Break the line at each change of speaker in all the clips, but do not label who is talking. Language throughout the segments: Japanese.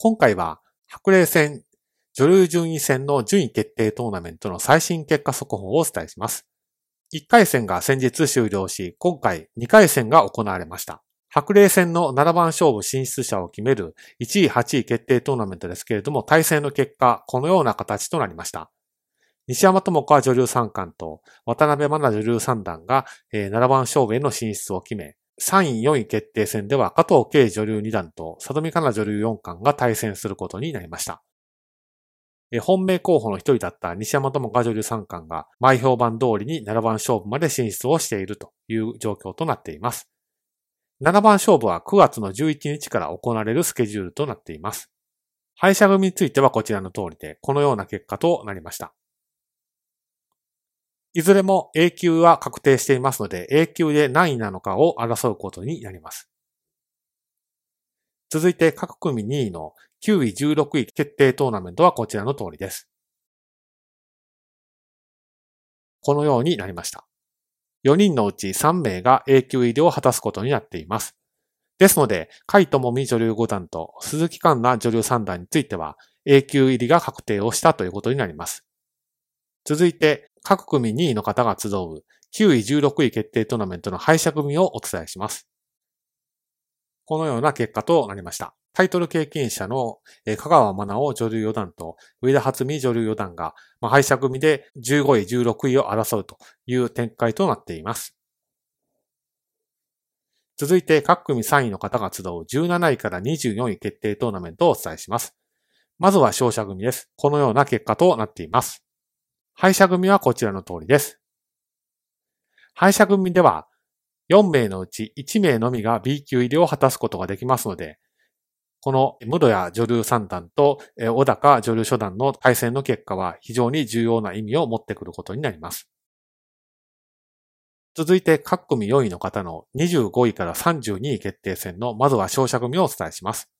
今回は白麗戦女流順位戦の順位決定トーナメントの最新結果速報をお伝えします。1回戦が先日終了し、今回2回戦が行われました。白麗戦の7番勝負進出者を決める1位8位決定トーナメントですけれども、対戦の結果、このような形となりました。西山智子は女流三冠と、渡辺真奈女流三段が7番勝負への進出を決め、3位4位決定戦では加藤慶女流2段と里見香奈女流4冠が対戦することになりました。本命候補の一人だった西山智香女流三冠が前評判通りに7番勝負まで進出をしているという状況となっています。7番勝負は9月の11日から行われるスケジュールとなっています。敗者組についてはこちらの通りで、このような結果となりました。いずれも A 級は確定していますので、A 級で何位なのかを争うことになります。続いて各組2位の9位16位決定トーナメントはこちらの通りです。このようになりました。4人のうち3名が A 級入りを果たすことになっています。ですので、海友美女流5段と鈴木環奈女流3段については A 級入りが確定をしたということになります。続いて、各組2位の方が集う9位16位決定トーナメントの敗者組をお伝えします。このような結果となりました。タイトル経験者の香川真奈を女流四段と上田初美女流四段が敗者組で15位、16位を争うという展開となっています。続いて各組3位の方が集う17位から24位決定トーナメントをお伝えします。まずは勝者組です。このような結果となっています。敗者組はこちらの通りです。敗者組では、4名のうち1名のみが B 級入りを果たすことができますので、このムドヤ女流三段と小高女流初段の対戦の結果は非常に重要な意味を持ってくることになります。続いて各組4位の方の25位から32位決定戦のまずは勝者組をお伝えします。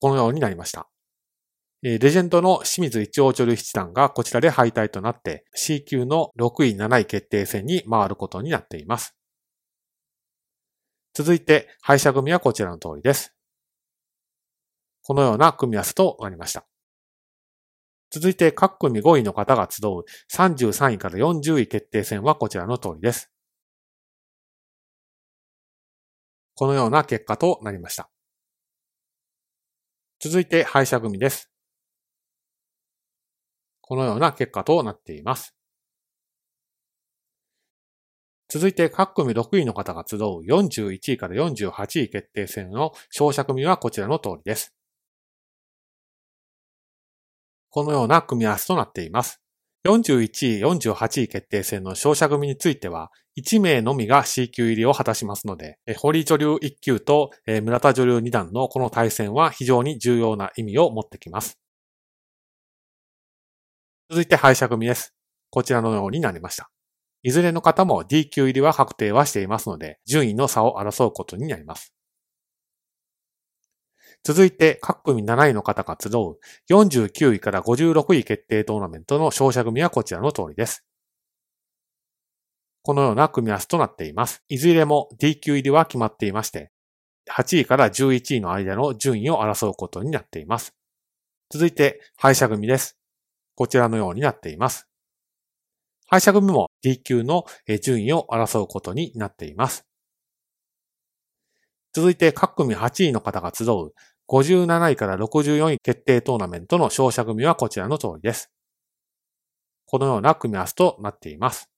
このようになりました。レジェンドの清水一応女流七段がこちらで敗退となって C 級の6位7位決定戦に回ることになっています。続いて敗者組はこちらの通りです。このような組み合わせとなりました。続いて各組5位の方が集う33位から40位決定戦はこちらの通りです。このような結果となりました。続いて敗者組です。このような結果となっています。続いて各組6位の方が集う41位から48位決定戦の勝者組はこちらの通りです。このような組み合わせとなっています。41位、48位決定戦の勝者組については、1名のみが C 級入りを果たしますので、堀女流1級と村田女流2段のこの対戦は非常に重要な意味を持ってきます。続いて敗者組です。こちらのようになりました。いずれの方も D 級入りは確定はしていますので、順位の差を争うことになります。続いて、各組7位の方が集う49位から56位決定トーナメントの勝者組はこちらの通りです。このような組み合わせとなっています。いずれも D 級入りは決まっていまして、8位から11位の間の順位を争うことになっています。続いて、敗者組です。こちらのようになっています。敗者組も D 級の順位を争うことになっています。続いて各組8位の方が集う57位から64位決定トーナメントの勝者組はこちらの通りです。このような組み合わせとなっています。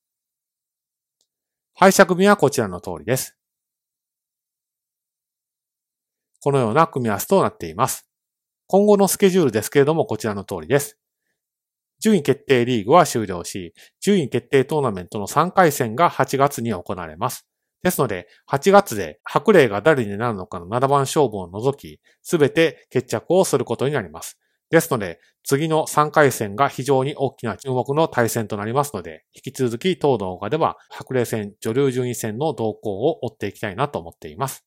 敗者組はこちらの通りです。このような組み合わせとなっています。今後のスケジュールですけれどもこちらの通りです。順位決定リーグは終了し、順位決定トーナメントの3回戦が8月に行われます。ですので、8月で白霊が誰になるのかの7番勝負を除き、すべて決着をすることになります。ですので、次の3回戦が非常に大きな注目の対戦となりますので、引き続き当動画では白霊戦女流順位戦の動向を追っていきたいなと思っています。